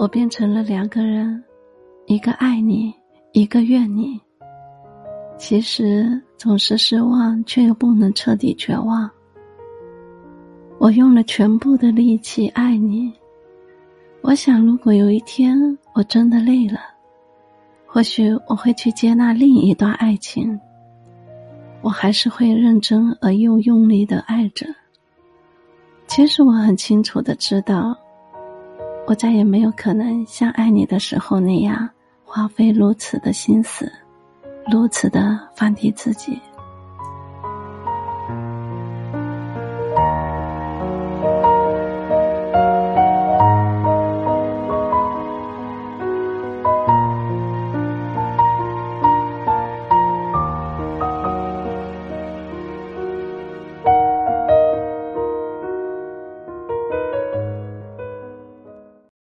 我变成了两个人，一个爱你，一个怨你。其实总是失望，却又不能彻底绝望。我用了全部的力气爱你，我想，如果有一天我真的累了，或许我会去接纳另一段爱情。我还是会认真而又用力的爱着。其实我很清楚的知道，我再也没有可能像爱你的时候那样花费如此的心思，如此的放低自己。